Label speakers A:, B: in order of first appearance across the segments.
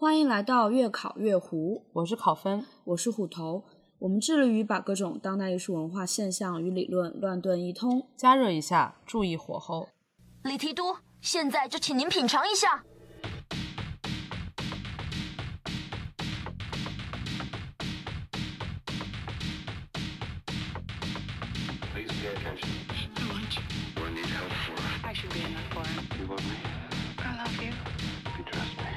A: 欢迎来到月考月胡，
B: 我是考分，
A: 我是虎头。我们致力于把各种当代艺术文化现象与理论乱炖一通，
B: 加热一下，注意火候。
C: 李提督，现在就请您品尝一下。
B: 欢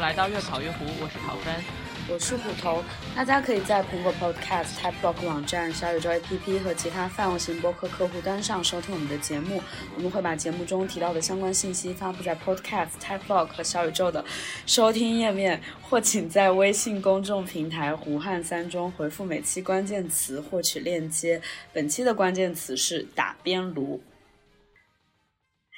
B: 来到越考越糊，我是考分，
A: 我是虎头。大家可以在苹果 Podcast、TypeBlock 网站、小宇宙 APP 和其他泛用型播客客户端上收听我们的节目。我们会把节目中提到的相关信息发布在 Podcast、TypeBlock 和小宇宙的收听页面，或请在微信公众平台“胡汉三”中回复每期关键词获取链接。本期的关键词是打边炉。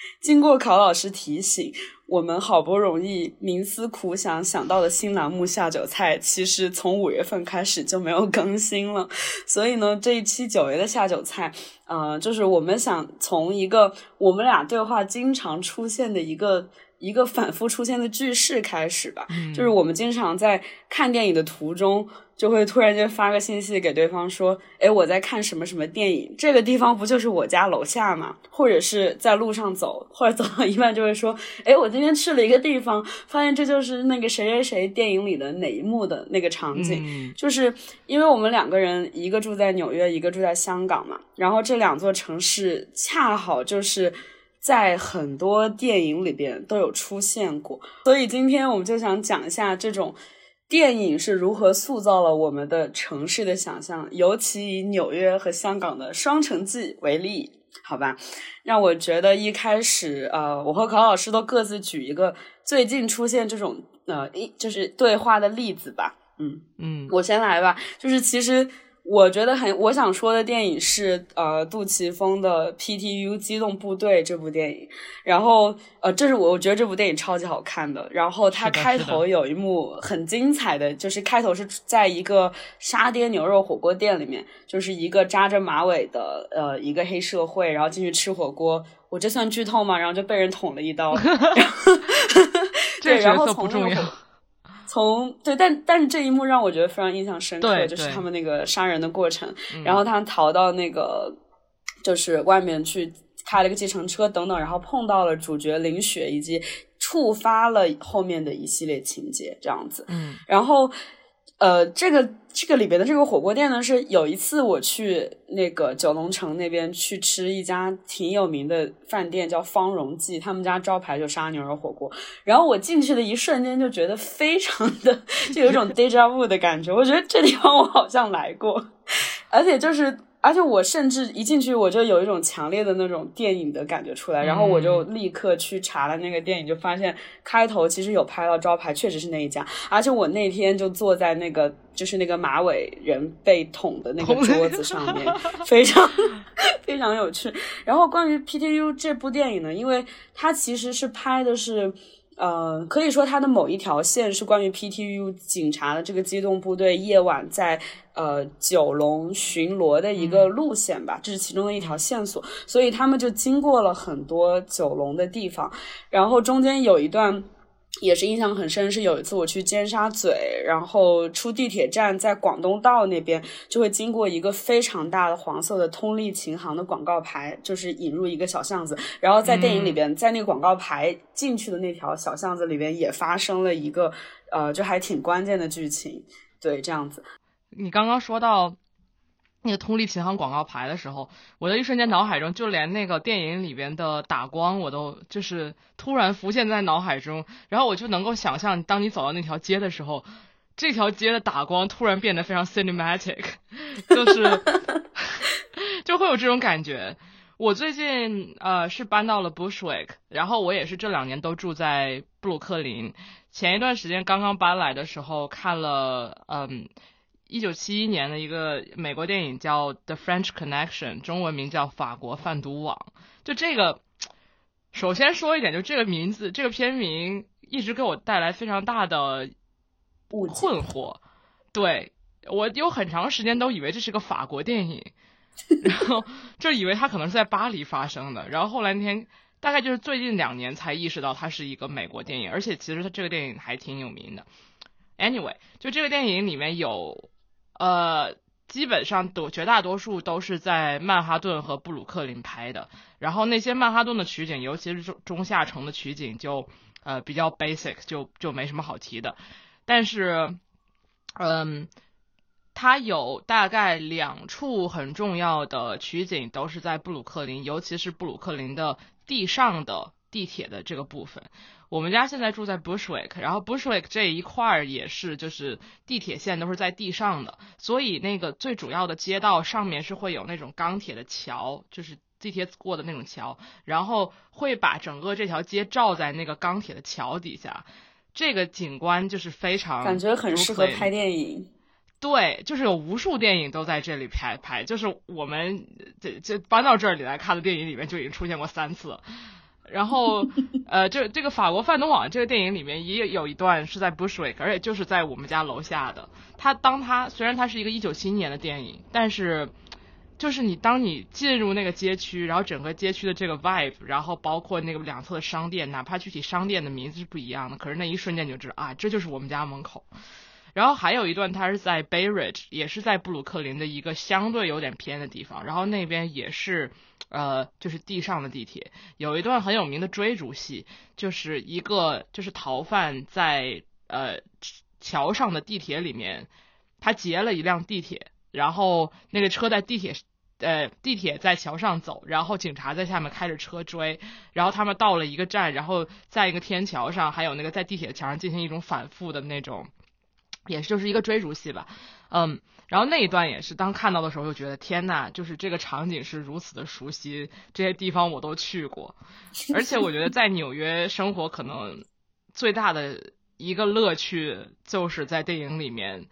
A: 经过考老师提醒。我们好不容易冥思苦想想到的新栏目下酒菜，其实从五月份开始就没有更新了。所以呢，这一期久违的下酒菜，呃，就是我们想从一个我们俩对话经常出现的一个。一个反复出现的句式开始吧，就是我们经常在看电影的途中，就会突然间发个信息给对方说：“哎，我在看什么什么电影，这个地方不就是我家楼下吗？”或者是在路上走，或者走到一半就会说：“哎，我今天去了一个地方，发现这就是那个谁谁谁电影里的哪一幕的那个场景。”就是因为我们两个人，一个住在纽约，一个住在香港嘛，然后这两座城市恰好就是。在很多电影里边都有出现过，所以今天我们就想讲一下这种电影是如何塑造了我们的城市的想象，尤其以纽约和香港的双城记为例，好吧？让我觉得一开始，呃，我和考老师都各自举一个最近出现这种呃一就是对话的例子吧。嗯嗯，我先来吧，就是其实。我觉得很，我想说的电影是呃杜琪峰的《PTU 机动部队》这部电影，然后呃这是我我觉得这部电影超级好看的，然后它开头有一幕很精彩的，就是开头是在一个沙爹牛肉火锅店里面，就是一个扎着马尾的呃一个黑社会，然后进去吃火锅，我这算剧透吗？然后就被人捅了一刀，
B: 对，
A: 然后从那个。从对，但但是这一幕让我觉得非常印象深刻，就是他们那个杀人的过程，然后他逃到那个就是外面去开了个计程车等等，然后碰到了主角林雪，以及触发了后面的一系列情节，这样子，
B: 嗯，
A: 然后。呃，这个这个里边的这个火锅店呢，是有一次我去那个九龙城那边去吃一家挺有名的饭店，叫方荣记，他们家招牌就沙牛肉火锅。然后我进去的一瞬间就觉得非常的，就有一种 deja vu 的感觉。我觉得这地方我好像来过，而且就是。而且我甚至一进去我就有一种强烈的那种电影的感觉出来，然后我就立刻去查了那个电影，就发现开头其实有拍到招牌，确实是那一家。而且我那天就坐在那个就是那个马尾人被捅的那个桌子上 面，非常非常有趣。然后关于 PTU 这部电影呢，因为它其实是拍的是。呃，可以说它的某一条线是关于 PTU 警察的这个机动部队夜晚在呃九龙巡逻的一个路线吧，这是其中的一条线索，所以他们就经过了很多九龙的地方，然后中间有一段。也是印象很深，是有一次我去尖沙咀，然后出地铁站，在广东道那边就会经过一个非常大的黄色的通力琴行的广告牌，就是引入一个小巷子。然后在电影里边，在那个广告牌进去的那条小巷子里边，也发生了一个呃，就还挺关键的剧情。对，这样子。
B: 你刚刚说到那个通力琴行广告牌的时候，我的一瞬间脑海中就连那个电影里边的打光，我都就是突然浮现在脑海中，然后我就能够想象，当你走到那条街的时候，这条街的打光突然变得非常 cinematic，就是 就会有这种感觉。我最近呃是搬到了 Bushwick，然后我也是这两年都住在布鲁克林。前一段时间刚刚搬来的时候，看了嗯。一九七一年的一个美国电影叫《The French Connection》，中文名叫《法国贩毒网》。就这个，首先说一点，就这个名字，这个片名一直给我带来非常大的困惑。对我有很长时间都以为这是个法国电影，然后就以为它可能是在巴黎发生的。然后后来那天，大概就是最近两年才意识到它是一个美国电影，而且其实它这个电影还挺有名的。Anyway，就这个电影里面有。呃，基本上都绝大多数都是在曼哈顿和布鲁克林拍的。然后那些曼哈顿的取景，尤其是中中下城的取景，就呃比较 basic，就就没什么好提的。但是，嗯，它有大概两处很重要的取景都是在布鲁克林，尤其是布鲁克林的地上的地铁的这个部分。我们家现在住在 Bushwick，然后 Bushwick 这一块儿也是，就是地铁线都是在地上的，所以那个最主要的街道上面是会有那种钢铁的桥，就是地铁过的那种桥，然后会把整个这条街罩在那个钢铁的桥底下，这个景观就是非常
A: 感觉很适合拍电影。
B: 对，就是有无数电影都在这里拍拍，就是我们这这搬到这里来看的电影里面就已经出现过三次。然后，呃，这这个法国范东网这个电影里面也有一段是在 Bushwick，而且就是在我们家楼下的。他当他虽然它是一个一九七一年的电影，但是就是你当你进入那个街区，然后整个街区的这个 vibe，然后包括那个两侧的商店，哪怕具体商店的名字是不一样的，可是那一瞬间就知道啊，这就是我们家门口。然后还有一段，它是在 Bay Ridge，也是在布鲁克林的一个相对有点偏的地方，然后那边也是。呃，就是地上的地铁，有一段很有名的追逐戏，就是一个就是逃犯在呃桥上的地铁里面，他劫了一辆地铁，然后那个车在地铁呃地铁在桥上走，然后警察在下面开着车追，然后他们到了一个站，然后在一个天桥上，还有那个在地铁墙上进行一种反复的那种，也是就是一个追逐戏吧，嗯。然后那一段也是，当看到的时候就觉得天呐，就是这个场景是如此的熟悉，这些地方我都去过，而且我觉得在纽约生活可能最大的一个乐趣就是在电影里面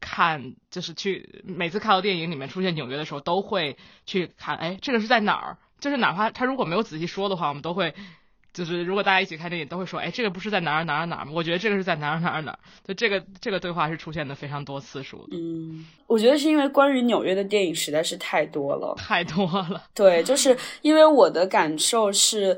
B: 看，就是去每次看到电影里面出现纽约的时候，都会去看，哎，这个是在哪儿？就是哪怕他如果没有仔细说的话，我们都会。就是如果大家一起看电影，都会说，哎，这个不是在哪儿哪儿哪儿吗？我觉得这个是在哪儿哪儿哪儿。就这个这个对话是出现的非常多次数
A: 的。嗯，我觉得是因为关于纽约的电影实在是太多了，
B: 太多了。
A: 对，就是因为我的感受是，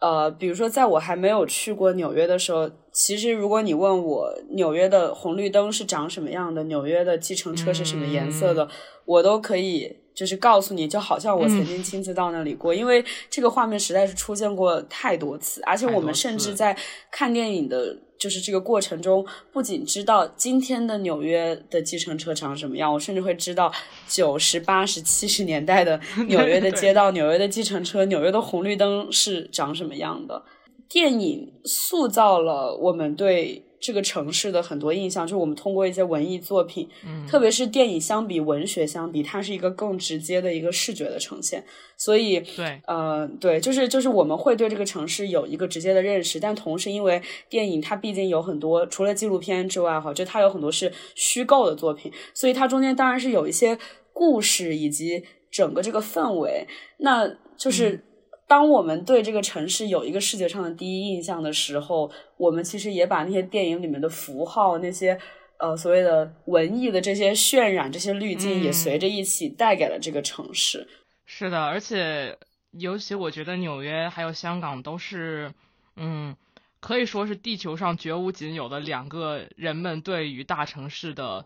A: 呃，比如说在我还没有去过纽约的时候，其实如果你问我纽约的红绿灯是长什么样的，纽约的计程车是什么颜色的，我都可以。就是告诉你，就好像我曾经亲自到那里过，因为这个画面实在是出现过太多次，而且我们甚至在看电影的，就是这个过程中，不仅知道今天的纽约的计程车长什么样，我甚至会知道九十八十七十年代的 纽约的街道、纽约的计程车、纽约的红绿灯是长什么样的。电影塑造了我们对。这个城市的很多印象，就是我们通过一些文艺作品，嗯，特别是电影相比文学相比，它是一个更直接的一个视觉的呈现。所以，
B: 对，
A: 呃，对，就是就是我们会对这个城市有一个直接的认识，但同时因为电影它毕竟有很多除了纪录片之外，哈，就它有很多是虚构的作品，所以它中间当然是有一些故事以及整个这个氛围，那就是。当我们对这个城市有一个视觉上的第一印象的时候，我们其实也把那些电影里面的符号、那些呃所谓的文艺的这些渲染、这些滤镜，也随着一起带给了这个城市。
B: 是的，而且尤其我觉得纽约还有香港都是，嗯，可以说是地球上绝无仅有的两个人们对于大城市的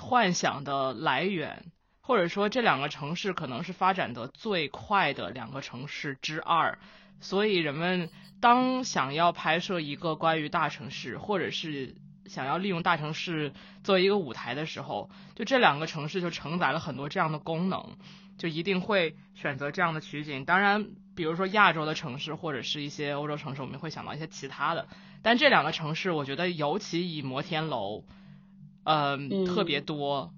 B: 幻想的来源。或者说，这两个城市可能是发展的最快的两个城市之二，所以人们当想要拍摄一个关于大城市，或者是想要利用大城市作为一个舞台的时候，就这两个城市就承载了很多这样的功能，就一定会选择这样的取景。当然，比如说亚洲的城市或者是一些欧洲城市，我们会想到一些其他的。但这两个城市，我觉得尤其以摩天楼，呃，特别多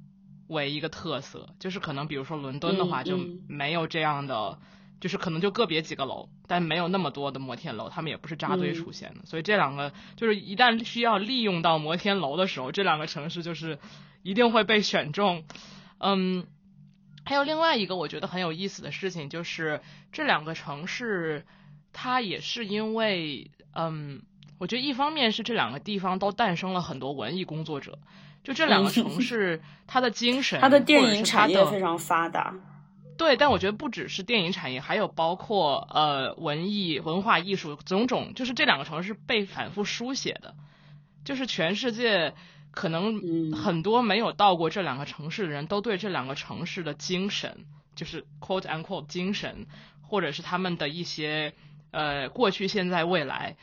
B: 为一个特色，就是可能比如说伦敦的话就没有这样的。就是可能就个别几个楼，但没有那么多的摩天楼，他们也不是扎堆出现的，所以这两个就是一旦需要利用到摩天楼的时候，这两个城市就是一定会被选中。嗯，还有另外一个我觉得很有意思的事情，就是这两个城市，它也是因为，嗯，我觉得一方面是这两个地方都诞生了很多文艺工作者，就这两个城市，它的精神，
A: 它的电影产业非常发达。
B: 对，但我觉得不只是电影产业，还有包括呃文艺、文化艺术种种，就是这两个城市被反复书写的，就是全世界可能很多没有到过这两个城市的人都对这两个城市的精神，就是 quote unquote 精神，或者是他们的一些呃过去、现在、未来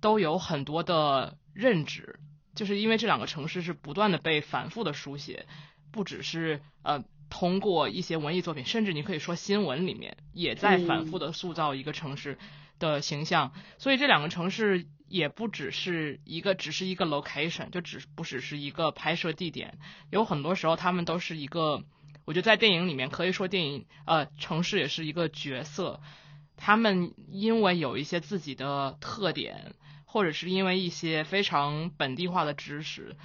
B: 都有很多的认知，就是因为这两个城市是不断的被反复的书写，不只是呃。通过一些文艺作品，甚至你可以说新闻里面也在反复的塑造一个城市的形象，所以这两个城市也不只是一个，只是一个 location，就只不只是一个拍摄地点，有很多时候他们都是一个，我觉得在电影里面可以说电影呃城市也是一个角色，他们因为有一些自己的特点，或者是因为一些非常本地化的知识。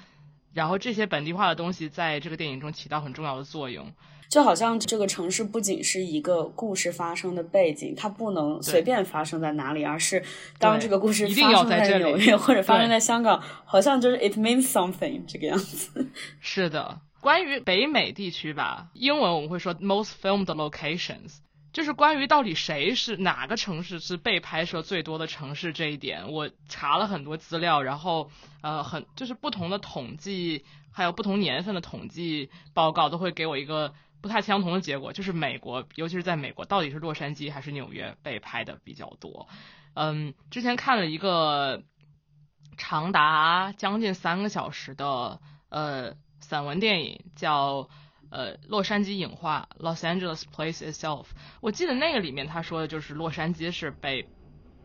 B: 然后这些本地化的东西在这个电影中起到很重要的作用，
A: 就好像这个城市不仅是一个故事发生的背景，它不能随便发生在哪里，而是当这个故事发生在纽约或者发生在香港，好像就是 it means something 这个样子。
B: 是的，关于北美地区吧，英文我们会说 most filmed locations。就是关于到底谁是哪个城市是被拍摄最多的城市这一点，我查了很多资料，然后呃很就是不同的统计，还有不同年份的统计报告都会给我一个不太相同的结果，就是美国，尤其是在美国，到底是洛杉矶还是纽约被拍的比较多？嗯，之前看了一个长达将近三个小时的呃散文电影，叫。呃，洛杉矶影画 （Los Angeles Place Itself），我记得那个里面他说的就是洛杉矶是被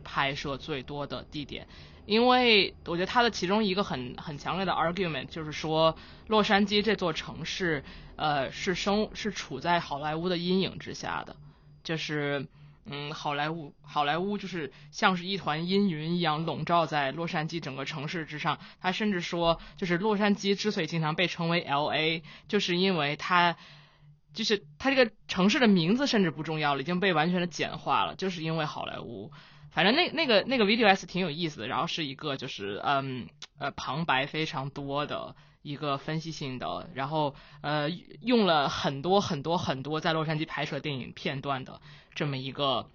B: 拍摄最多的地点，因为我觉得他的其中一个很很强烈的 argument 就是说，洛杉矶这座城市，呃，是生是处在好莱坞的阴影之下的，就是。嗯，好莱坞，好莱坞就是像是一团阴云一样笼罩在洛杉矶整个城市之上。他甚至说，就是洛杉矶之所以经常被称为 L A，就是因为它，就是它这个城市的名字甚至不重要了，已经被完全的简化了，就是因为好莱坞。反正那那个那个 video s 挺有意思的，然后是一个就是嗯呃旁白非常多的。一个分析性的，然后呃用了很多很多很多在洛杉矶拍摄电影片段的这么一个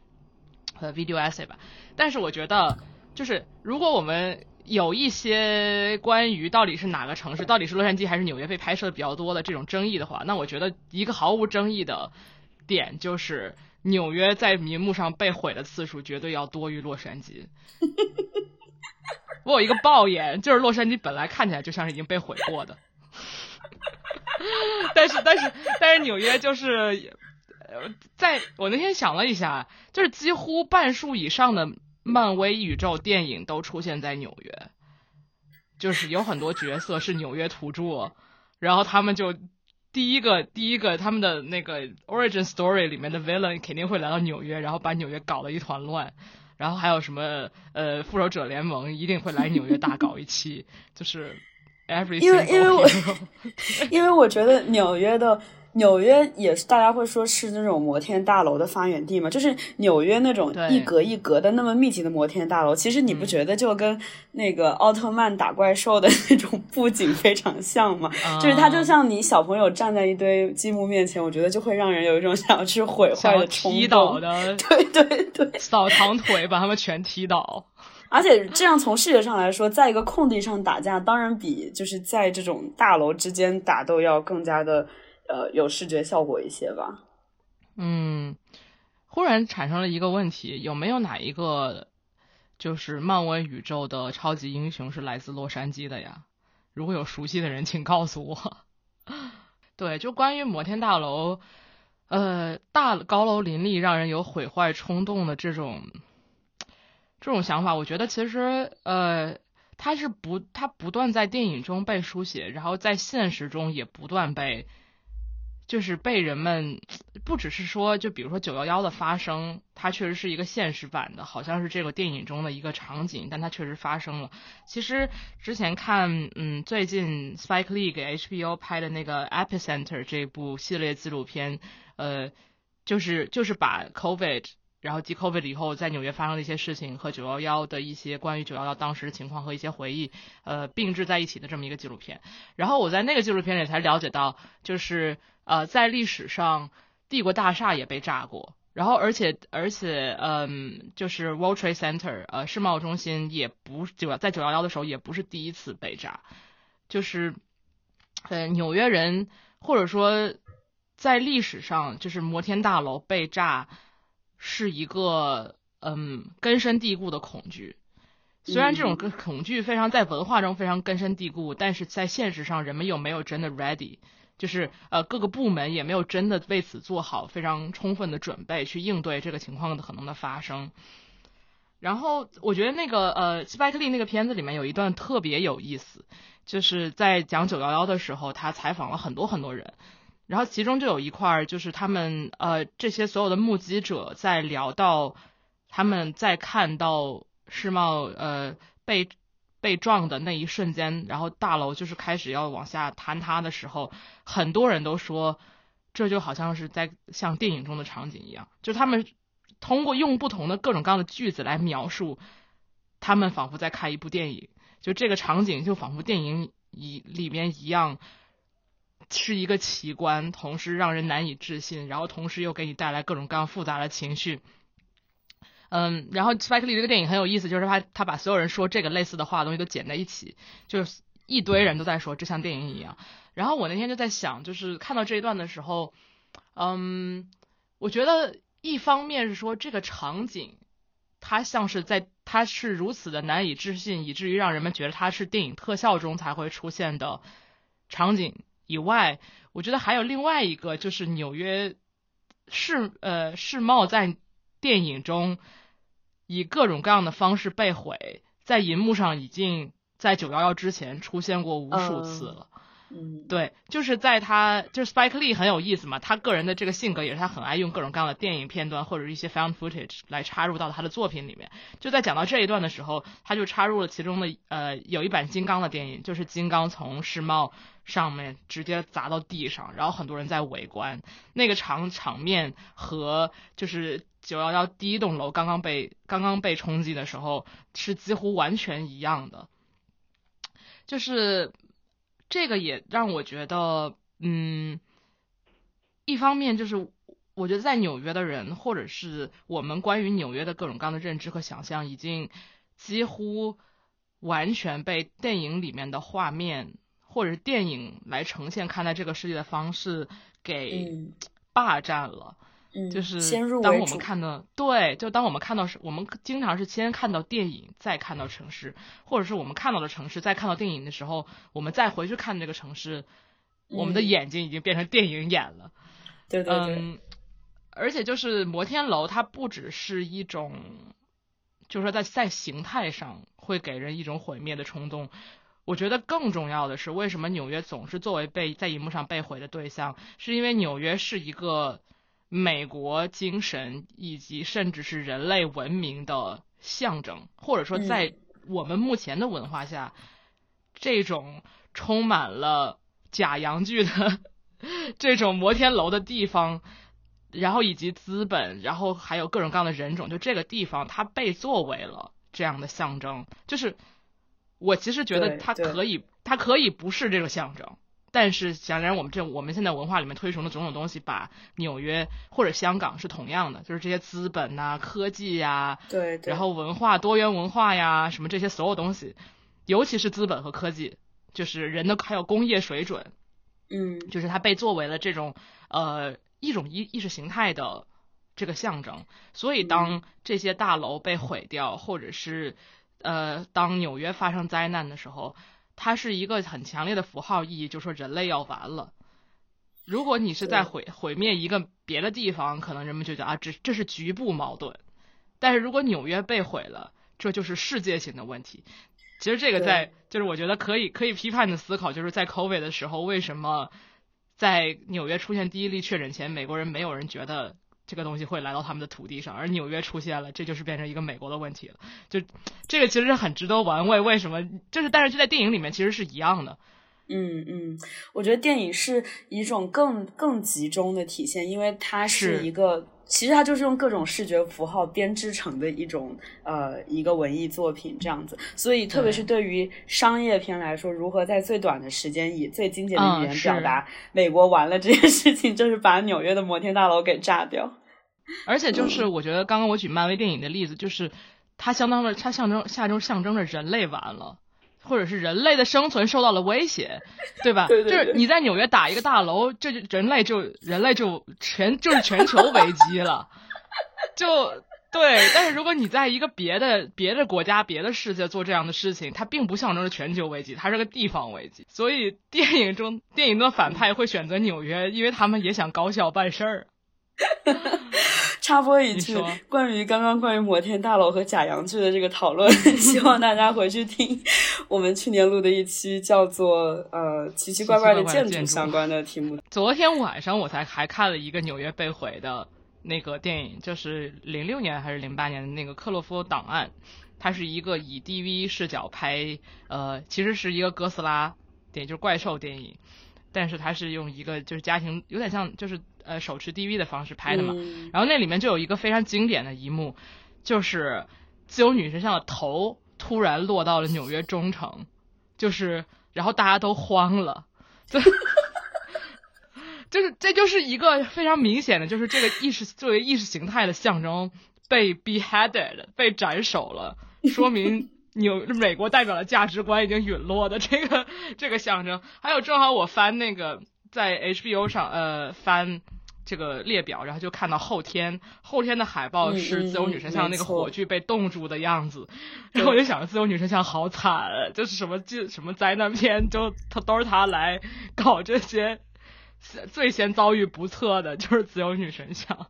B: 呃 video essay 吧。但是我觉得，就是如果我们有一些关于到底是哪个城市，到底是洛杉矶还是纽约被拍摄的比较多的这种争议的话，那我觉得一个毫无争议的点就是纽约在荧幕上被毁的次数绝对要多于洛杉矶。我有一个抱怨，就是洛杉矶本来看起来就像是已经被毁过的，但是但是但是纽约就是，在我那天想了一下，就是几乎半数以上的漫威宇宙电影都出现在纽约，就是有很多角色是纽约土著，然后他们就第一个第一个他们的那个 origin story 里面的 villain 肯定会来到纽约，然后把纽约搞得一团乱。然后还有什么呃，复仇者联盟一定会来纽约大搞一期，就是 every
A: 因为因为我因为我觉得纽约的。纽约也是大家会说是那种摩天大楼的发源地嘛，就是纽约那种一格一格的那么密集的摩天大楼，其实你不觉得就跟那个奥特曼打怪兽的那种布景非常像吗？就是它就像你小朋友站在一堆积木面前，我觉得就会让人有一种想要去毁坏的冲动。
B: 踢倒的，
A: 对对对，
B: 扫堂腿把他们全踢倒。
A: 而且这样从视觉上来说，在一个空地上打架，当然比就是在这种大楼之间打斗要更加的。呃，有视觉效果一些吧。
B: 嗯，忽然产生了一个问题，有没有哪一个就是漫威宇宙的超级英雄是来自洛杉矶的呀？如果有熟悉的人，请告诉我。对，就关于摩天大楼，呃，大高楼林立，让人有毁坏冲动的这种这种想法，我觉得其实呃，它是不，它不断在电影中被书写，然后在现实中也不断被。就是被人们不只是说，就比如说九幺幺的发生，它确实是一个现实版的，好像是这个电影中的一个场景，但它确实发生了。其实之前看，嗯，最近 Spike Lee 给 HBO 拍的那个 Epicenter 这部系列纪录片，呃，就是就是把 COVID，然后继 COVID 以后在纽约发生的一些事情和九幺幺的一些关于九幺幺当时的情况和一些回忆，呃，并置在一起的这么一个纪录片。然后我在那个纪录片里才了解到，就是。呃，在历史上，帝国大厦也被炸过，然后而且而且，嗯，就是 World Trade Center，呃，世贸中心也不九在九幺幺的时候也不是第一次被炸，就是，呃，纽约人或者说在历史上，就是摩天大楼被炸是一个嗯根深蒂固的恐惧，虽然这种恐惧非常在文化中非常根深蒂固，但是在现实上人们又没有真的 ready。就是呃各个部门也没有真的为此做好非常充分的准备去应对这个情况的可能的发生。然后我觉得那个呃斯派克利那个片子里面有一段特别有意思，就是在讲九幺幺的时候，他采访了很多很多人，然后其中就有一块儿就是他们呃这些所有的目击者在聊到他们在看到世贸呃被。被撞的那一瞬间，然后大楼就是开始要往下坍塌的时候，很多人都说，这就好像是在像电影中的场景一样，就他们通过用不同的各种各样的句子来描述，他们仿佛在看一部电影，就这个场景就仿佛电影一里面一样，是一个奇观，同时让人难以置信，然后同时又给你带来各种各样复杂的情绪。嗯，然后 Spike Lee 这个电影很有意思，就是他他把所有人说这个类似的话东西都剪在一起，就是一堆人都在说，这像电影一样。然后我那天就在想，就是看到这一段的时候，嗯，我觉得一方面是说这个场景，它像是在它是如此的难以置信，以至于让人们觉得它是电影特效中才会出现的场景以外，我觉得还有另外一个，就是纽约世呃世贸在电影中。以各种各样的方式被毁，在银幕上已经在九幺幺之前出现过无数次了。
A: 嗯，
B: 对，就是在他就是 Spike Lee 很有意思嘛，他个人的这个性格也是他很爱用各种各样的电影片段或者一些 found footage 来插入到他的作品里面。就在讲到这一段的时候，他就插入了其中的呃有一版金刚的电影，就是金刚从世贸上面直接砸到地上，然后很多人在围观，那个场场面和就是。九幺幺第一栋楼刚刚被刚刚被冲击的时候，是几乎完全一样的。就是这个也让我觉得，嗯，一方面就是我觉得在纽约的人，或者是我们关于纽约的各种各样的认知和想象，已经几乎完全被电影里面的画面或者是电影来呈现看待这个世界的方式给霸占了。就是当我们看到对，就当我们看到是，我们经常是先看到电影，再看到城市，或者是我们看到的城市，再看到电影的时候，我们再回去看这个城市，我们的眼睛已经变成电影眼了。
A: 对对对。
B: 嗯，而且就是摩天楼，它不只是一种，就是说在在形态上会给人一种毁灭的冲动。我觉得更重要的是，为什么纽约总是作为被在荧幕上被毁的对象，是因为纽约是一个。美国精神以及甚至是人类文明的象征，或者说在我们目前的文化下，这种充满了假洋剧的 这种摩天楼的地方，然后以及资本，然后还有各种各样的人种，就这个地方它被作为了这样的象征。就是我其实觉得它可以，它可以不是这个象征。但是，显然我们这我们现在文化里面推崇的种种东西，把纽约或者香港是同样的，就是这些资本呐、科技呀，
A: 对，
B: 然后文化多元文化呀，什么这些所有东西，尤其是资本和科技，就是人的还有工业水准，
A: 嗯，
B: 就是它被作为了这种呃一种意意识形态的这个象征。所以，当这些大楼被毁掉，或者是呃当纽约发生灾难的时候。它是一个很强烈的符号意义，就说人类要完了。如果你是在毁毁灭一个别的地方，可能人们就觉得啊，这这是局部矛盾。但是如果纽约被毁了，这就是世界性的问题。其实这个在就是我觉得可以可以批判的思考，就是在 COVID 的时候，为什么在纽约出现第一例确诊前，美国人没有人觉得这个东西会来到他们的土地上，而纽约出现了，这就是变成一个美国的问题了。就这个其实是很值得玩味。为什么？就是但是就在电影里面其实是一样的。
A: 嗯嗯，我觉得电影是一种更更集中的体现，因为它是一个，其实它就是用各种视觉符号编织成的一种呃一个文艺作品这样子。所以，特别是对于商业片来说，如何在最短的时间以最精简的语言表达美国完了这件事情，就是把纽约的摩天大楼给炸掉。
B: 而且，就是我觉得刚刚我举漫威电影的例子，就是它相当的，它象征下周象征着人类完了。或者是人类的生存受到了威胁，对吧？对对就是你在纽约打一个大楼，这就人类就人类就全就是全球危机了，就对。但是如果你在一个别的别的国家、别的世界做这样的事情，它并不象征着全球危机，它是个地方危机。所以电影中电影的反派会选择纽约，因为他们也想高效办事儿。
A: 插播一句，关于刚刚关于摩天大楼和假洋剧的这个讨论，希望大家回去听我们去年录的一期叫做“呃奇奇怪怪的建筑”相关的题目。
B: 昨天晚上我才还看了一个纽约被毁的那个电影，就是零六年还是零八年的那个《克洛夫档案》，它是一个以 DV 视角拍，呃，其实是一个哥斯拉电影，就是怪兽电影，但是它是用一个就是家庭，有点像就是。呃，手持 DV 的方式拍的嘛，然后那里面就有一个非常经典的一幕，就是自由女神像的头突然落到了纽约中城，就是然后大家都慌了，就是这就是一个非常明显的，就是这个意识作为意识形态的象征被 beheaded 被斩首了，说明纽美国代表的价值观已经陨落的这个这个象征。还有正好我翻那个在 HBO 上呃翻。这个列表，然后就看到后天后天的海报是自由女神像那个火炬被冻住的样子，然后我就想自由女神像好惨，就是什么这什么灾难片，就他都是他来搞这些，最先遭遇不测的就是自由女神像，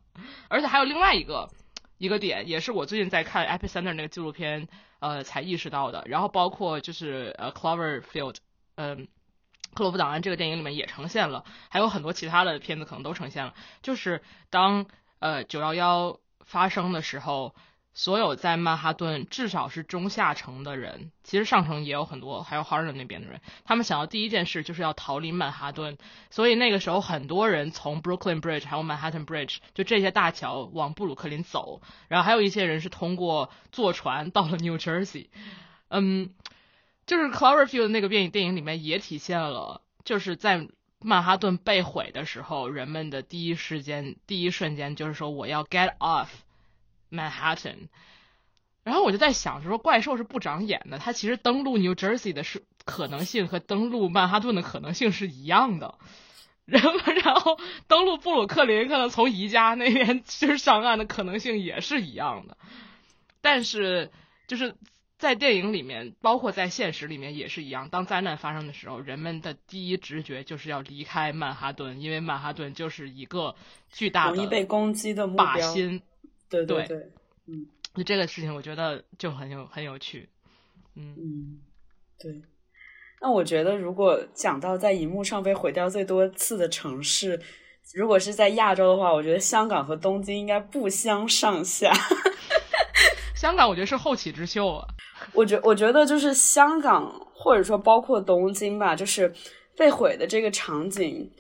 B: 而且还有另外一个一个点，也是我最近在看 Epicenter 那个纪录片呃才意识到的，然后包括就是呃 Cloverfield，嗯。克洛夫档案这个电影里面也呈现了，还有很多其他的片子可能都呈现了。就是当呃九幺幺发生的时候，所有在曼哈顿至少是中下层的人，其实上层也有很多，还有 Harlem 那边的人，他们想要第一件事就是要逃离曼哈顿。所以那个时候很多人从 Brooklyn Bridge 还有 Manhattan Bridge 就这些大桥往布鲁克林走，然后还有一些人是通过坐船到了 New Jersey。嗯。就是《Cloverfield》那个电影电影里面也体现了，就是在曼哈顿被毁的时候，人们的第一时间、第一瞬间就是说我要 get off Manhattan。然后我就在想，就说怪兽是不长眼的，它其实登陆 New Jersey 的是可能性和登陆曼哈顿的可能性是一样的。然后，然后登陆布鲁克林，可能从宜家那边 就是上岸的可能性也是一样的。但是，就是。在电影里面，包括在现实里面也是一样。当灾难发生的时候，人们的第一直觉就是要离开曼哈顿，因为曼哈顿就是一个巨大的
A: 容易被攻击的
B: 靶心。
A: 对对对，嗯，
B: 就这个事情，我觉得就很有很有趣。
A: 嗯嗯，对。那我觉得，如果讲到在荧幕上被毁掉最多次的城市，如果是在亚洲的话，我觉得香港和东京应该不相上下。
B: 香港，我觉得是后起之秀啊。
A: 我觉我觉得就是香港，或者说包括东京吧，就是被毁的这个场景，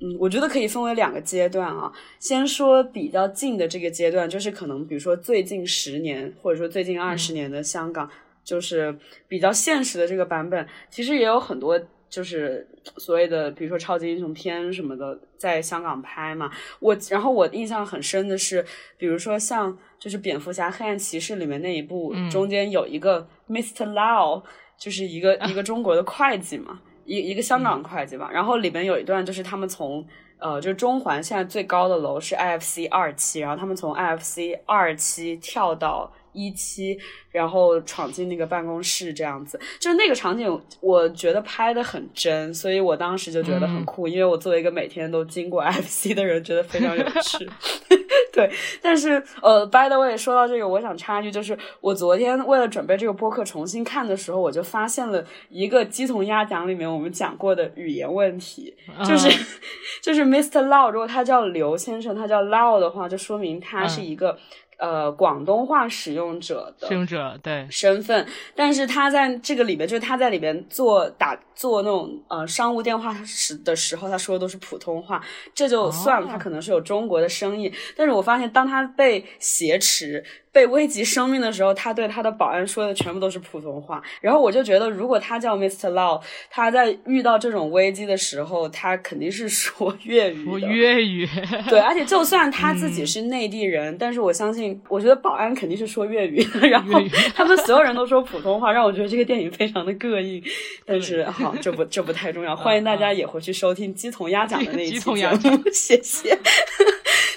A: 嗯，我觉得可以分为两个阶段啊。先说比较近的这个阶段，就是可能比如说最近十年，或者说最近二十年的香港，就是比较现实的这个版本，其实也有很多就是所谓的，比如说超级英雄片什么的，在香港拍嘛。我然后我印象很深的是，比如说像。就是蝙蝠侠黑暗骑士里面那一部，中间有一个 Mr. Lau，就是一个一个中国的会计嘛，一一个香港会计吧。然后里面有一段就是他们从呃，就是中环现在最高的楼是 IFC 二期，然后他们从 IFC 二期跳到一期，然后闯进那个办公室这样子，就是那个场景，我觉得拍的很真，所以我当时就觉得很酷，因为我作为一个每天都经过 FC 的人，觉得非常有趣。对，但是呃，by the way，说到这个，我想插一句，就是我昨天为了准备这个播客重新看的时候，我就发现了一个鸡同鸭讲里面我们讲过的语言问题，就是 就是 Mr. Lau，如果他叫刘先生，他叫 Lau 的话，就说明他是一个。呃，广东话使用者的
B: 使用者对
A: 身份，但是他在这个里边，就是他在里边做打做那种呃商务电话时的时候，他说的都是普通话，这就算了，他可能是有中国的生意。但是我发现，当他被挟持。被危及生命的时候，他对他的保安说的全部都是普通话。然后我就觉得，如果他叫 Mr. Lau，他在遇到这种危机的时候，他肯定是说粤语。
B: 说粤语。
A: 对，而且就算他自己是内地人，但是我相信，我觉得保安肯定是说粤语。然后他们所有人都说普通话，让我觉得这个电影非常的膈应。但是好，这不这不太重要。欢迎大家也回去收听鸡同鸭讲的那一期节目，谢谢。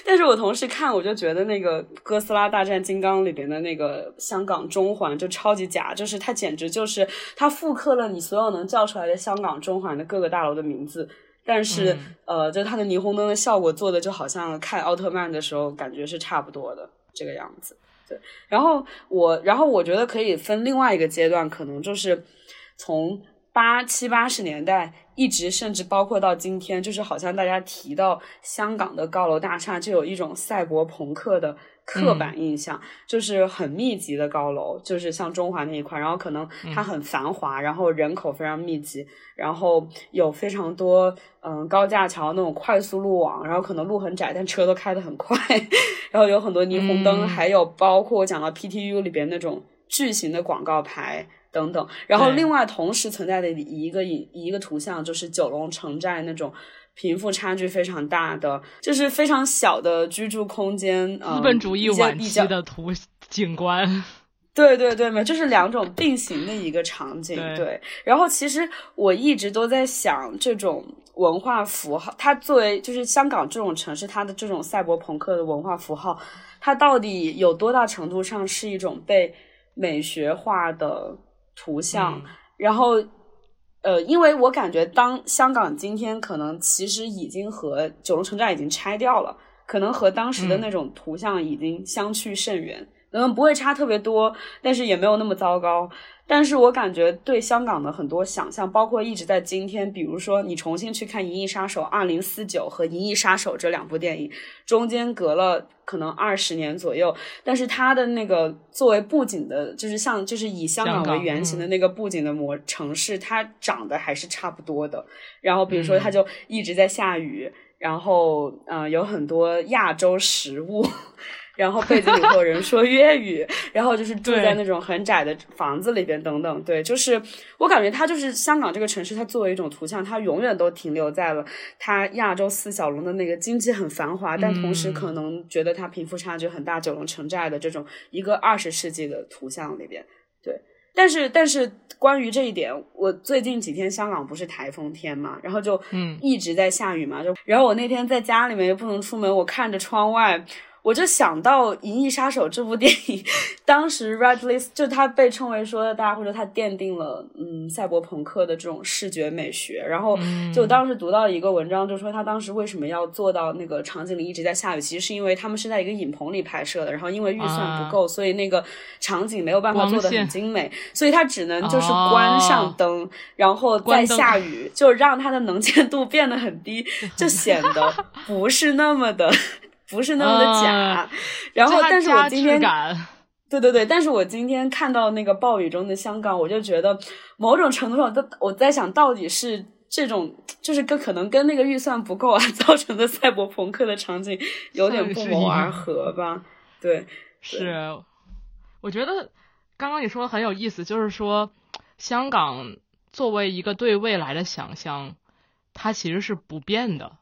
A: 但是我同时看，我就觉得那个《哥斯拉大战金刚》里边的那个香港中环就超级假，就是它简直就是它复刻了你所有能叫出来的香港中环的各个大楼的名字，但是呃，就它的霓虹灯的效果做的就好像看奥特曼的时候感觉是差不多的这个样子。对，然后我，然后我觉得可以分另外一个阶段，可能就是从八七八十年代。一直甚至包括到今天，就是好像大家提到香港的高楼大厦，就有一种赛博朋克的刻板印象，就是很密集的高楼，就是像中环那一块，然后可能它很繁华，然后人口非常密集，然后有非常多嗯高架桥那种快速路网，然后可能路很窄，但车都开得很快，然后有很多霓虹灯，还有包括我讲到 PTU 里边那种巨型的广告牌。等等，然后另外同时存在的一个一一个图像就是九龙城寨那种贫富差距非常大的，就是非常小的居住空间，
B: 资本主义晚期的图景观。
A: 对对对，没，就是两种并行的一个场景。对，然后其实我一直都在想，这种文化符号，它作为就是香港这种城市，它的这种赛博朋克的文化符号，它到底有多大程度上是一种被美学化的？图像，然后，呃，因为我感觉，当香港今天可能其实已经和九龙城寨已经拆掉了，可能和当时的那种图像已经相去甚远，可能不会差特别多，但是也没有那么糟糕。但是我感觉对香港的很多想象，包括一直在今天，比如说你重新去看《银翼杀手二零四九》和《银翼杀手》这两部电影，中间隔了可能二十年左右，但是它的那个作为布景的，就是像就是以香港为原型的那个布景的模城市，它长得还是差不多的。然后比如说，它就一直在下雨，然后嗯，有很多亚洲食物。然后被子里头人说 粤语，然后就是住在那种很窄的房子里边等等，对，就是我感觉它就是香港这个城市，它作为一种图像，它永远都停留在了它亚洲四小龙的那个经济很繁华，但同时可能觉得它贫富差距很大，九龙城寨的这种一个二十世纪的图像里边，对。但是但是关于这一点，我最近几天香港不是台风天嘛，然后就嗯一直在下雨嘛，就然后我那天在家里面又不能出门，我看着窗外。我就想到《银翼杀手》这部电影，当时 Radley 就他被称为说，大家会说他奠定了嗯赛博朋克的这种视觉美学。然后就当时读到一个文章，就说他当时为什么要做到那个场景里一直在下雨，其实是因为他们是在一个影棚里拍摄的，然后因为预算不够，所以那个场景没有办法做的很精美，所以他只能就是关上灯，然后再下雨，就让它的能见度变得很低，就显得 不是那么的。不是那么的假，然后，但是我今天，对对对，但是我今天看到那个暴雨中的香港，我就觉得某种程度上，我我在想到底是这种，就是跟可能跟那个预算不够啊 造成的赛博朋克的场景有点不谋而合吧？对，
B: 是，我觉得刚刚你说的很有意思，就是说香港作为一个对未来的想象，它其实是不变的。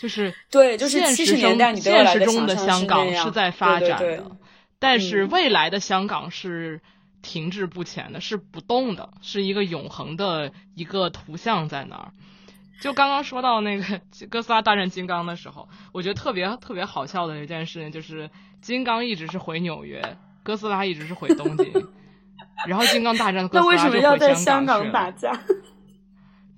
B: 就是
A: 对，就是
B: 现实
A: 中
B: 现实中
A: 的
B: 香港
A: 是
B: 在发展的，但是未来的香港是停滞不前的，是不动的，是一个永恒的一个图像在那儿。就刚刚说到那个哥斯拉大战金刚的时候，我觉得特别特别好笑的一件事情就是，金刚一直是回纽约，哥斯拉一直是回东京，然后金刚大战哥斯拉就
A: 什么要在
B: 回香
A: 港打架？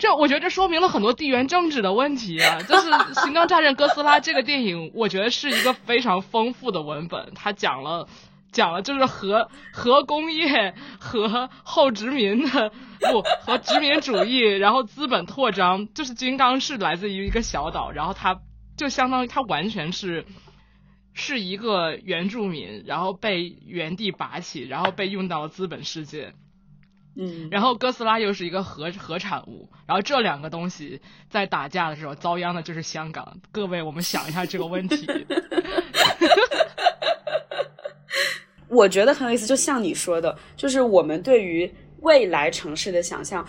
B: 这我觉得这说明了很多地缘政治的问题啊！就是《金刚大战哥斯拉》这个电影，我觉得是一个非常丰富的文本，它讲了讲了就是核核工业和后殖民的不和殖民主义，然后资本扩张，就是金刚是来自于一个小岛，然后它就相当于它完全是。是一个原住民，然后被原地拔起，然后被用到了资本世界。
A: 嗯，
B: 然后哥斯拉又是一个核核产物，然后这两个东西在打架的时候遭殃的就是香港。各位，我们想一下这个问题。
A: 我觉得很有意思，就像你说的，就是我们对于未来城市的想象。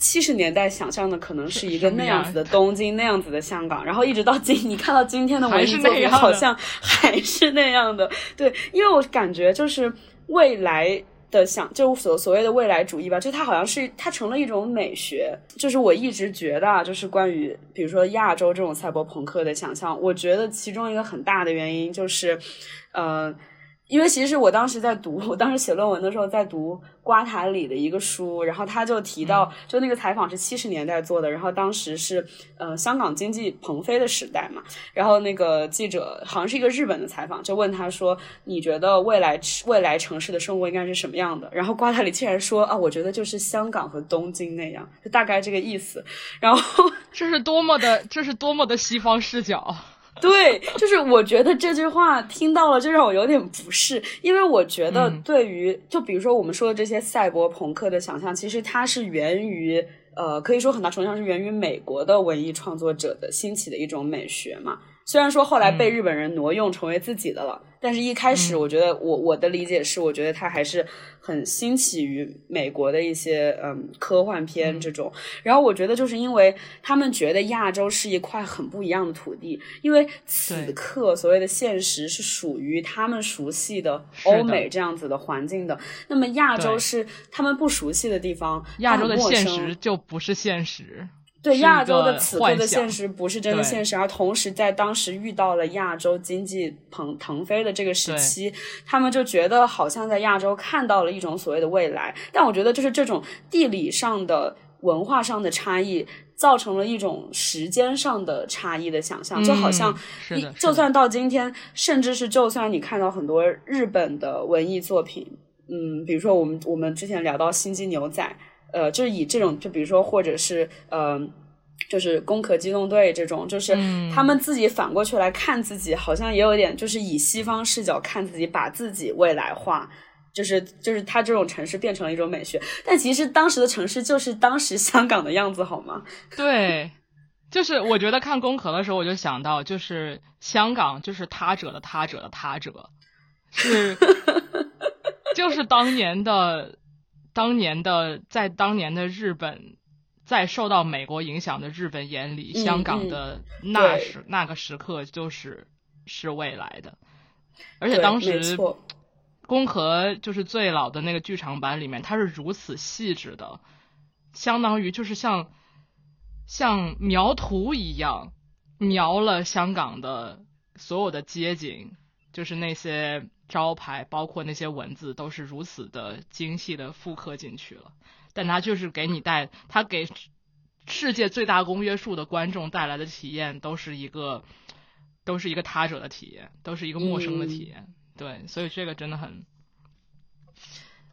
A: 七十年代想象的可能是一个那样子的东京，那样子的香港，然后一直到今，你看到今天的文艺作品，好像还是那样的。对，因为我感觉就是未来的想，就所所谓的未来主义吧，就它好像是它成了一种美学。就是我一直觉得，啊，就是关于比如说亚洲这种赛博朋克的想象，我觉得其中一个很大的原因就是，呃。因为其实我当时在读，我当时写论文的时候在读瓜塔里的一个书，然后他就提到，就那个采访是七十年代做的，然后当时是呃香港经济腾飞的时代嘛，然后那个记者好像是一个日本的采访，就问他说：“你觉得未来未来城市的生活应该是什么样的？”然后瓜塔里竟然说：“啊，我觉得就是香港和东京那样，就大概这个意思。”然后
B: 这是多么的，这是多么的西方视角。
A: 对，就是我觉得这句话听到了就让我有点不适，因为我觉得对于就比如说我们说的这些赛博朋克的想象，其实它是源于呃，可以说很大程度上是源于美国的文艺创作者的兴起的一种美学嘛。虽然说后来被日本人挪用成为自己的了，但是一开始我觉得我我的理解是，我觉得它还是很兴起于美国的一些嗯科幻片这种。然后我觉得就是因为他们觉得亚洲是一块很不一样的土地，因为此刻所谓的现实是属于他们熟悉的欧美这样子的环境的，那么亚洲是他们不熟悉的地方，
B: 亚洲的现实就不是现实。
A: 对亚洲的此刻的现实不是真的现实，而同时在当时遇到了亚洲经济腾腾飞的这个时期，他们就觉得好像在亚洲看到了一种所谓的未来。但我觉得就是这种地理上的、文化上的差异，造成了一种时间上的差异的想象，就好像，就算到今天，甚至是就算你看到很多日本的文艺作品，嗯，比如说我们我们之前聊到《心机牛仔》。呃，就是以这种，就比如说，或者是呃，就是《攻壳机动队》这种，就是他们自己反过去来看自己，好像也有点，就是以西方视角看自己，把自己未来化，就是就是他这种城市变成了一种美学。但其实当时的城市就是当时香港的样子，好吗？
B: 对，就是我觉得看《攻壳》的时候，我就想到，就是香港就是他者的他者的他者，是 就是当年的。当年的，在当年的日本，在受到美国影响的日本眼里，香港的那时那个时刻就是是未来的。而且当时《宫和》就是最老的那个剧场版里面，它是如此细致的，相当于就是像像描图一样描了香港的所有的街景，就是那些。招牌包括那些文字都是如此的精细的复刻进去了，但它就是给你带，它给世界最大公约数的观众带来的体验都是一个，都是一个他者的体验，都是一个陌生的体验。对，所以这个真的很，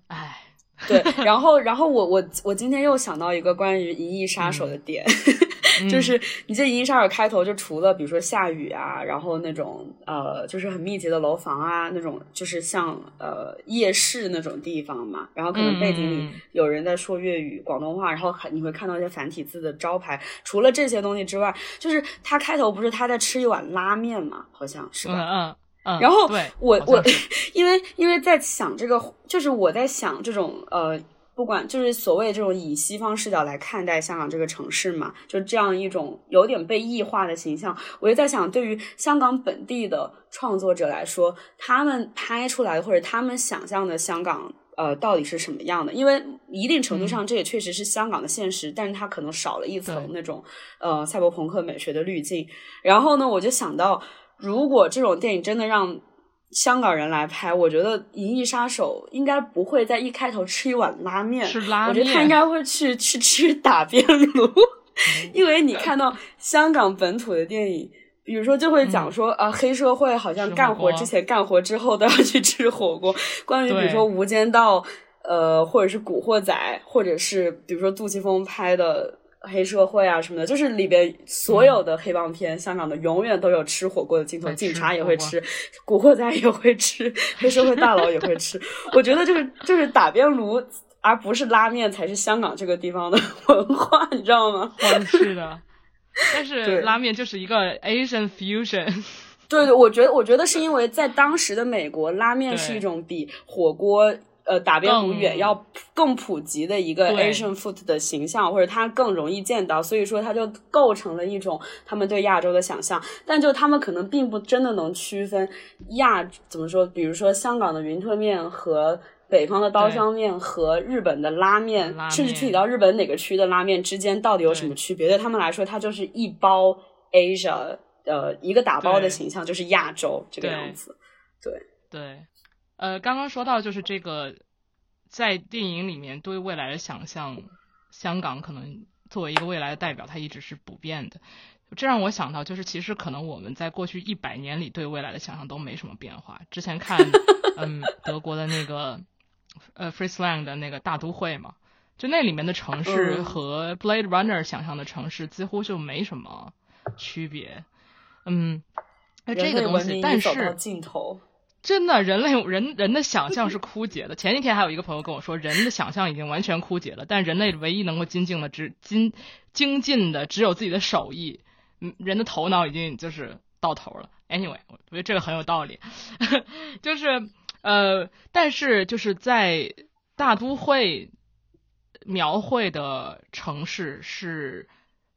B: 唉，
A: 对，然后，然后我我我今天又想到一个关于《银翼杀手》的点。就是你这《银翼杀手》开头就除了比如说下雨啊，然后那种呃，就是很密集的楼房啊，那种就是像呃夜市那种地方嘛，然后可能背景里有人在说粤语、广东话，然后你会看到一些繁体字的招牌。除了这些东西之外，就是他开头不是他在吃一碗拉面嘛，好像是吧？
B: 嗯嗯。
A: 然后我我 因为因为在想这个，就是我在想这种呃。不管就是所谓这种以西方视角来看待香港这个城市嘛，就这样一种有点被异化的形象，我就在想，对于香港本地的创作者来说，他们拍出来的或者他们想象的香港，呃，到底是什么样的？因为一定程度上，这也确实是香港的现实，但是它可能少了一层那种呃赛博朋克美学的滤镜。然后呢，我就想到，如果这种电影真的让香港人来拍，我觉得《银翼杀手》应该不会在一开头吃一碗拉面，
B: 吃拉面，
A: 我觉得他应该会去去吃打边炉，因为你看到香港本土的电影。比如说，就会讲说啊，黑社会好像干活之前、干活之后都要去吃火锅。关于比如说《无间道》，呃，或者是《古惑仔》，或者是比如说杜琪峰拍的黑社会啊什么的，就是里边所有的黑帮片，香港的永远都有吃火锅的镜头，警察也会吃，古惑仔也会吃，黑社会大佬也会吃。我觉得就是就是打边炉，而不是拉面，才是香港这个地方的 文化，你知道吗？
B: 是的。但是拉面就是一个 Asian fusion，
A: 对对，我觉得我觉得是因为在当时的美国，拉面是一种比火锅呃打边炉远要更普及的一个 Asian food 的形象，或者它更容易见到，所以说它就构成了一种他们对亚洲的想象。但就他们可能并不真的能区分亚怎么说，比如说香港的云吞面和。北方的刀削面和日本的拉面，甚至具体到日本哪个区的拉面之间到底有什么区别？对他们来说，它就是一包 Asia，呃，一个打包的形象就是亚洲这个样子。对
B: 对，呃，刚刚说到就是这个，在电影里面对未来的想象，香港可能作为一个未来的代表，它一直是不变的。这让我想到，就是其实可能我们在过去一百年里对未来的想象都没什么变化。之前看，嗯，德国的那个。呃，Friesland 的那个大都会嘛，就那里面的城市和 Blade Runner 想象的城市几乎就没什么区别。嗯，那这个东西，但是真的，人类人人的想象是 枯竭的。前几天还有一个朋友跟我说，人的想象已经完全枯竭了，但人类唯一能够精进的只精精进的只有自己的手艺。嗯，人的头脑已经就是到头了。Anyway，我觉得这个很有道理，就是。呃，但是就是在大都会描绘的城市是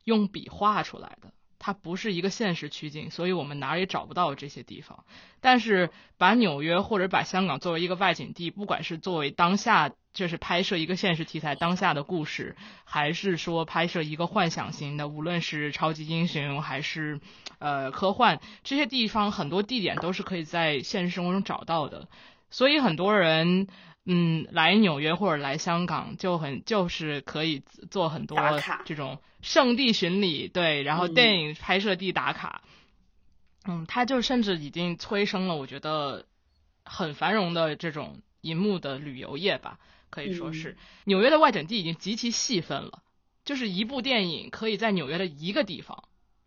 B: 用笔画出来的，它不是一个现实取景，所以我们哪儿也找不到这些地方。但是把纽约或者把香港作为一个外景地，不管是作为当下就是拍摄一个现实题材当下的故事，还是说拍摄一个幻想型的，无论是超级英雄还是呃科幻，这些地方很多地点都是可以在现实生活中找到的。所以很多人，嗯，来纽约或者来香港就很就是可以做很多这种圣地巡礼，对，然后电影拍摄地打卡，嗯，他就甚至已经催生了我觉得很繁荣的这种银幕的旅游业吧，可以说是纽约的外景地已经极其细分了，就是一部电影可以在纽约的一个地方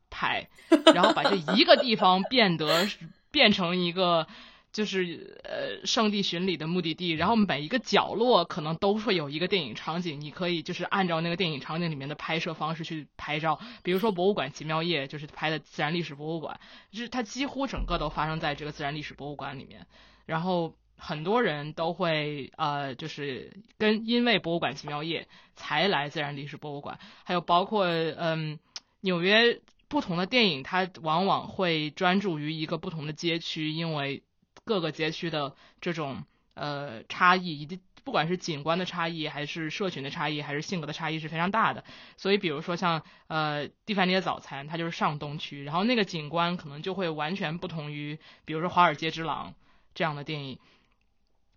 B: 拍，然后把这一个地方变得变成一个。就是呃，圣地巡礼的目的地，然后每一个角落可能都会有一个电影场景，你可以就是按照那个电影场景里面的拍摄方式去拍照。比如说博物馆奇妙夜，就是拍的自然历史博物馆，就是它几乎整个都发生在这个自然历史博物馆里面。然后很多人都会呃，就是跟因为博物馆奇妙夜才来自然历史博物馆。还有包括嗯，纽约不同的电影，它往往会专注于一个不同的街区，因为。各个街区的这种呃差异，以及不管是景观的差异，还是社群的差异，还是性格的差异是非常大的。所以，比如说像呃《蒂凡尼的早餐》，它就是上东区，然后那个景观可能就会完全不同于，比如说《华尔街之狼》这样的电影。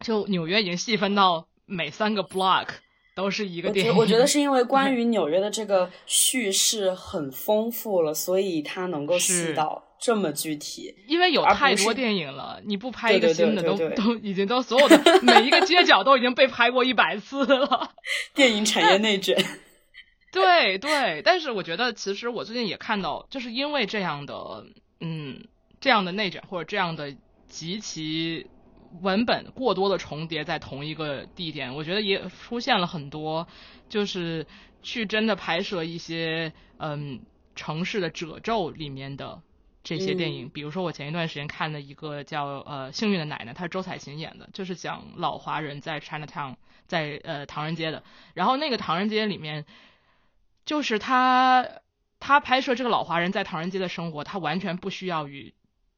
B: 就纽约已经细分到每三个 block 都是一个电影。
A: 我觉得是因为 关于纽约的这个叙事很丰富了，所以它能够细到。这么具体，
B: 因为有太多电影了，你不拍一个新的，都都已经都所有的每一个街角都已经被拍过一百次了。
A: 电影产业内卷，
B: 对对。但是我觉得，其实我最近也看到，就是因为这样的，嗯，这样的内卷或者这样的极其文本过多的重叠在同一个地点，我觉得也出现了很多，就是去真的拍摄一些嗯城市的褶皱里面的。这些电影，比如说我前一段时间看的一个叫呃《幸运的奶奶》，她是周采芹演的，就是讲老华人在 Chinatown，在呃唐人街的。然后那个唐人街里面，就是他他拍摄这个老华人在唐人街的生活，他完全不需要与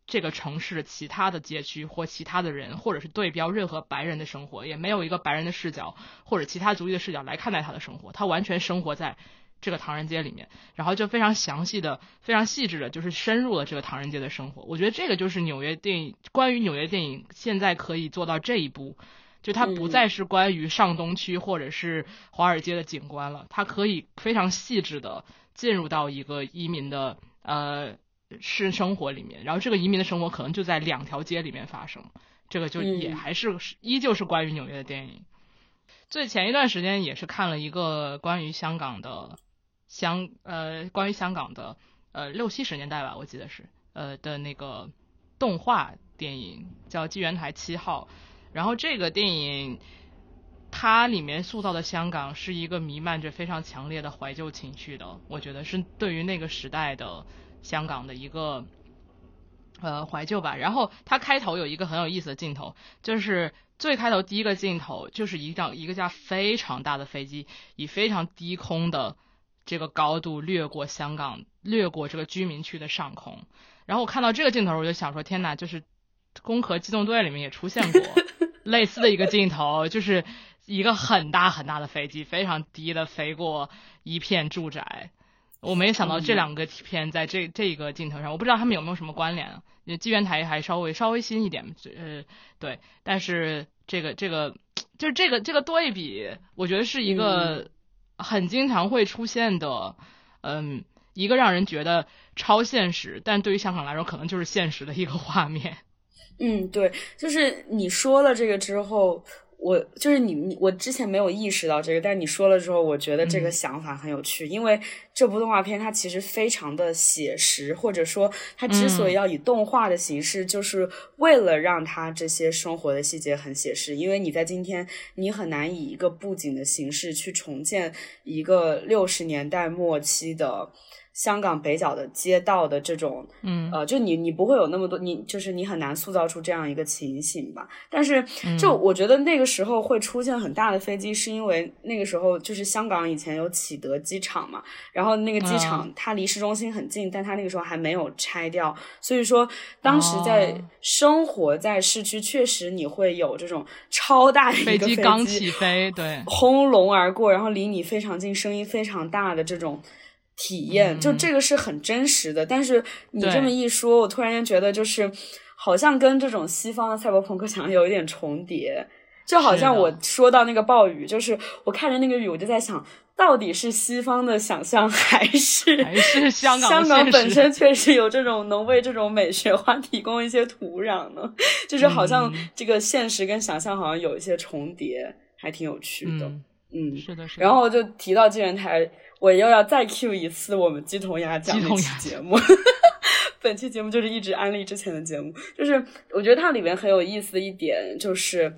B: 这个城市其他的街区或其他的人，或者是对标任何白人的生活，也没有一个白人的视角或者其他族裔的视角来看待他的生活，他完全生活在这个唐人街里面，然后就非常详细的、非常细致的，就是深入了这个唐人街的生活。我觉得这个就是纽约电影，关于纽约电影现在可以做到这一步，就它不再是关于上东区或者是华尔街的景观了，它可以非常细致的进入到一个移民的呃是生活里面，然后这个移民的生活可能就在两条街里面发生，这个就也还是依旧是关于纽约的电影。最前一段时间也是看了一个关于香港的。香呃，关于香港的呃六七十年代吧，我记得是呃的那个动画电影叫《纪元台七号》，然后这个电影它里面塑造的香港是一个弥漫着非常强烈的怀旧情绪的，我觉得是对于那个时代的香港的一个呃怀旧吧。然后它开头有一个很有意思的镜头，就是最开头第一个镜头就是一架一个架非常大的飞机以非常低空的。这个高度掠过香港，掠过这个居民区的上空。然后我看到这个镜头，我就想说：天哪！就是《攻壳机动队》里面也出现过 类似的一个镜头，就是一个很大很大的飞机，非常低的飞过一片住宅。我没想到这两个片在这这个镜头上，我不知道他们有没有什么关联。机缘台还稍微稍微新一点，呃，对。但是这个这个就是这个这个对比，我觉得是一个。很经常会出现的，嗯，一个让人觉得超现实，但对于香港来说，可能就是现实的一个画面。
A: 嗯，对，就是你说了这个之后。我就是你，你我之前没有意识到这个，但你说了之后，我觉得这个想法很有趣。因为这部动画片它其实非常的写实，或者说它之所以要以动画的形式，就是为了让它这些生活的细节很写实。因为你在今天，你很难以一个布景的形式去重建一个六十年代末期的。香港北角的街道的这种，
B: 嗯，
A: 呃，就你你不会有那么多，你就是你很难塑造出这样一个情形吧。但是，就我觉得那个时候会出现很大的飞机，是因为那个时候就是香港以前有启德机场嘛，然后那个机场它离市中心很近，但它那个时候还没有拆掉，所以说当时在生活在市区，确实你会有这种超大的一个飞
B: 机刚起飞，对，
A: 轰隆而过，然后离你非常近，声音非常大的这种。体验就这个是很真实的，但是你这么一说，我突然间觉得就是好像跟这种西方的赛博朋克想有一点重叠，就好像我说到那个暴雨，就是我看着那个雨，我就在想到底是西方的想象还是
B: 还是香港
A: 香港本身确实有这种能为这种美学化提供一些土壤呢？就是好像这个现实跟想象好像有一些重叠，还挺有趣的。
B: 嗯，是的，是
A: 的。然后就提到纪元台。我又要再 Q 一次我们鸡同鸭讲那期节目，本期节目就是一直安利之前的节目，就是我觉得它里面很有意思的一点就是，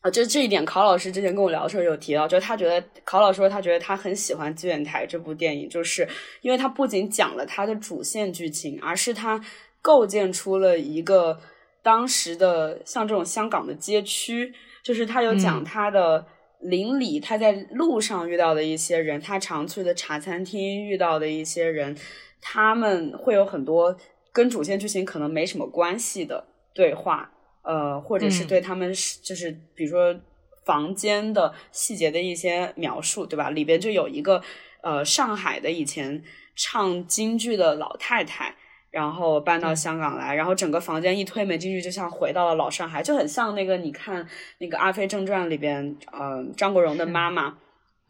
A: 啊，就这一点，考老师之前跟我聊的时候有提到，就是他觉得考老师说他觉得他很喜欢《纪元台》这部电影，就是因为他不仅讲了他的主线剧情，而是他构建出了一个当时的像这种香港的街区，就是他有讲他的。邻里，他在路上遇到的一些人，他常去的茶餐厅遇到的一些人，他们会有很多跟主线剧情可能没什么关系的对话，呃，或者是对他们就是比如说房间的细节的一些描述，对吧？里边就有一个呃上海的以前唱京剧的老太太。然后搬到香港来，然后整个房间一推门进去，就像回到了老上海，就很像那个你看那个《阿飞正传》里边，呃，张国荣的妈妈，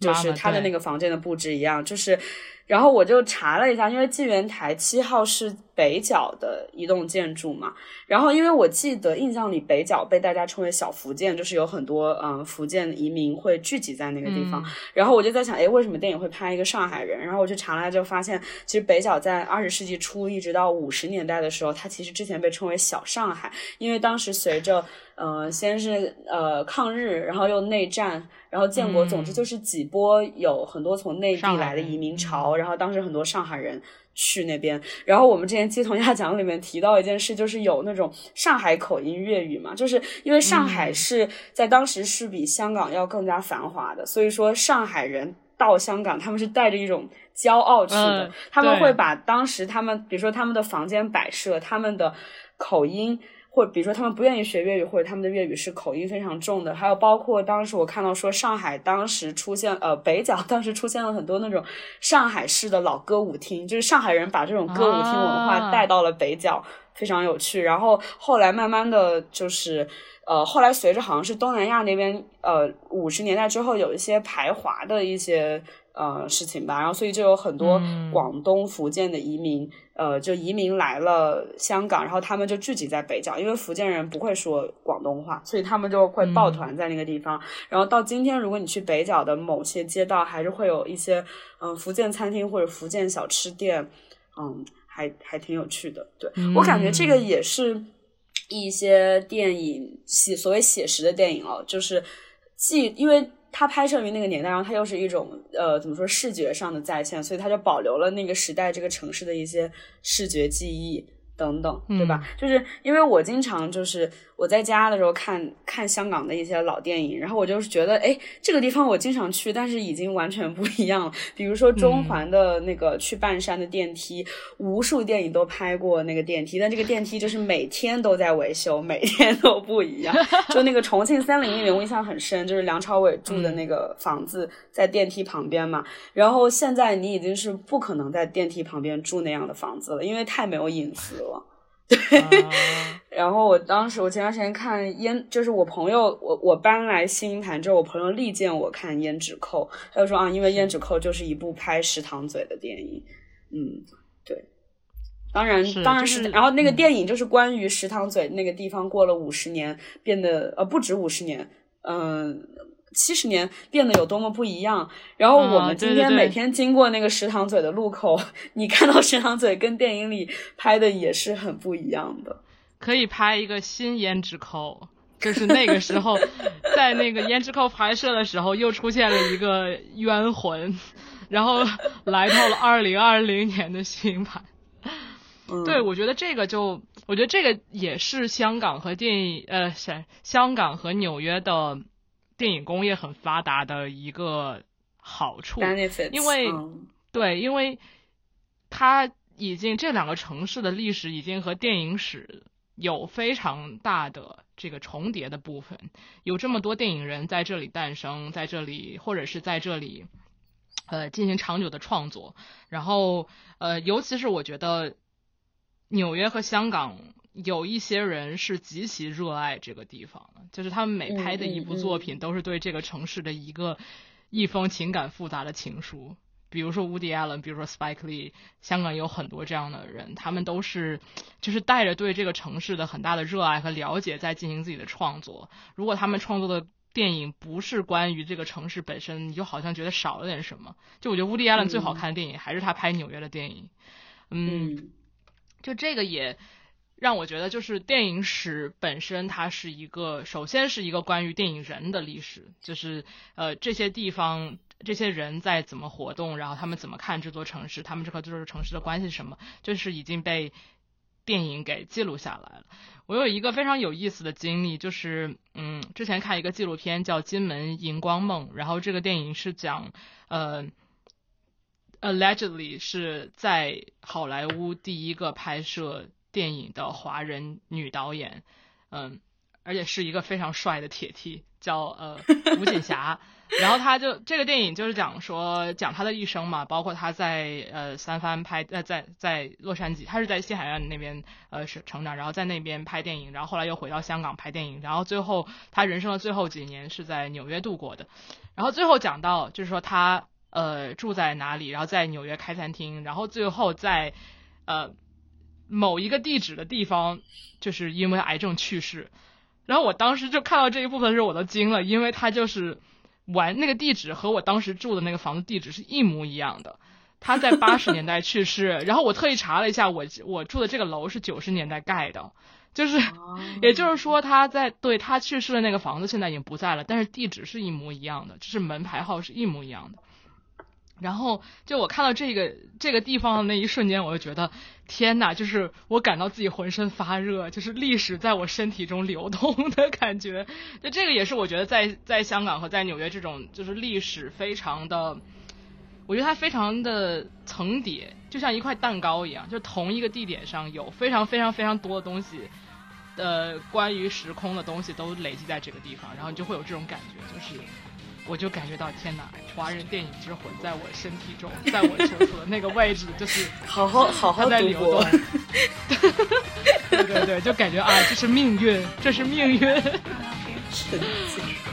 A: 就是他的那个房间的布置一样，就是。然后我就查了一下，因为纪元台七号是北角的一栋建筑嘛。然后因为我记得印象里北角被大家称为小福建，就是有很多嗯福建移民会聚集在那个地方。然后我就在想，哎，为什么电影会拍一个上海人？然后我去查了下，就发现其实北角在二十世纪初一直到五十年代的时候，它其实之前被称为小上海，因为当时随着呃先是呃抗日，然后又内战。然后建国，总之就是几波有很多从内地来的移民潮，然后当时很多上海人去那边。然后我们之前鸡同鸭讲里面提到一件事，就是有那种上海口音粤语嘛，就是因为上海是在当时是比香港要更加繁华的，所以说上海人到香港，他们是带着一种骄傲去的，他们会把当时他们比如说他们的房间摆设，他们的口音。或比如说他们不愿意学粤语，或者他们的粤语是口音非常重的。还有包括当时我看到说上海当时出现呃北角当时出现了很多那种上海式的老歌舞厅，就是上海人把这种歌舞厅文化带到了北角，非常有趣。然后后来慢慢的就是呃后来随着好像是东南亚那边呃五十年代之后有一些排华的一些。呃，事情吧，然后所以就有很多广东、福建的移民，呃，就移民来了香港，然后他们就聚集在北角，因为福建人不会说广东话，所以他们就会抱团在那个地方。然后到今天，如果你去北角的某些街道，还是会有一些嗯福建餐厅或者福建小吃店，嗯，还还挺有趣的。对我感觉这个也是一些电影写所谓写实的电影哦，就是既因为。它拍摄于那个年代，然后它又是一种呃，怎么说视觉上的再现，所以它就保留了那个时代这个城市的一些视觉记忆等等，对吧？就是因为我经常就是。我在家的时候看看香港的一些老电影，然后我就是觉得，哎，这个地方我经常去，但是已经完全不一样了。比如说中环的那个去半山的电梯，无数电影都拍过那个电梯，但这个电梯就是每天都在维修，每天都不一样。就那个重庆森林里面，我印象很深，就是梁朝伟住的那个房子在电梯旁边嘛。然后现在你已经是不可能在电梯旁边住那样的房子了，因为太没有隐私了。对，然后我当时我前段时间看胭，就是我朋友，我我搬来新盘之后，我朋友力荐我看《胭脂扣》，他就说啊，因为《胭脂扣》就是一部拍食堂嘴的电影，嗯，对，当然当然是，然后那个电影就是关于食堂嘴那个地方过了五十年变得呃不止五十年，嗯。七十年变得有多么不一样，然后我们今天每天经过那个食堂嘴的路口，你看到食堂嘴跟电影里拍的也是很不一样的。
B: 可以拍一个新胭脂扣，就是那个时候，在那个胭脂扣拍摄的时候，又出现了一个冤魂，然后来到了二零二零年的新版。对，我觉得这个就，我觉得这个也是香港和电影，呃，是香港和纽约的。电影工业很发达的一个好处，因为对，因为它已经这两个城市的历史已经和电影史有非常大的这个重叠的部分，有这么多电影人在这里诞生，在这里或者是在这里呃进行长久的创作，然后呃，尤其是我觉得纽约和香港。有一些人是极其热爱这个地方的，就是他们每拍的一部作品都是对这个城市的一个一封情感复杂的情书。比如说 Woody Allen，比如说 Spike Lee，香港有很多这样的人，他们都是就是带着对这个城市的很大的热爱和了解在进行自己的创作。如果他们创作的电影不是关于这个城市本身，你就好像觉得少了点什么。就我觉得 Woody Allen 最好看的电影还是他拍纽约的电影。嗯，就这个也。让我觉得，就是电影史本身，它是一个，首先是一个关于电影人的历史，就是呃这些地方这些人在怎么活动，然后他们怎么看这座城市，他们这和这座城市的关系是什么，就是已经被电影给记录下来了。我有一个非常有意思的经历，就是嗯，之前看一个纪录片叫《金门荧光梦》，然后这个电影是讲呃，allegedly 是在好莱坞第一个拍摄。电影的华人女导演，嗯，而且是一个非常帅的铁梯叫呃吴锦霞。然后他就这个电影就是讲说讲他的一生嘛，包括他在呃三藩拍呃在在洛杉矶，他是在西海岸那边呃是成长，然后在那边拍电影，然后后来又回到香港拍电影，然后最后他人生的最后几年是在纽约度过的。然后最后讲到就是说他呃住在哪里，然后在纽约开餐厅，然后最后在呃。某一个地址的地方，就是因为癌症去世。然后我当时就看到这一部分的时候，我都惊了，因为他就是完那个地址和我当时住的那个房子地址是一模一样的。他在八十年代去世，然后我特意查了一下，我我住的这个楼是九十年代盖的，就是也就是说他在对他去世的那个房子现在已经不在了，但是地址是一模一样的，就是门牌号是一模一样的。然后就我看到这个这个地方的那一瞬间，我就觉得天哪，就是我感到自己浑身发热，就是历史在我身体中流动的感觉。就这个也是我觉得在在香港和在纽约这种就是历史非常的，我觉得它非常的层叠，就像一块蛋糕一样，就同一个地点上有非常非常非常多的东西呃关于时空的东西都累积在这个地方，然后你就会有这种感觉，就是我就感觉到天哪，华人电影之魂在我身体中，在我所处的那个位置，就是
D: 好好好好
B: 在流动。对对对，就感觉啊，这是命运，这是命运。
D: 神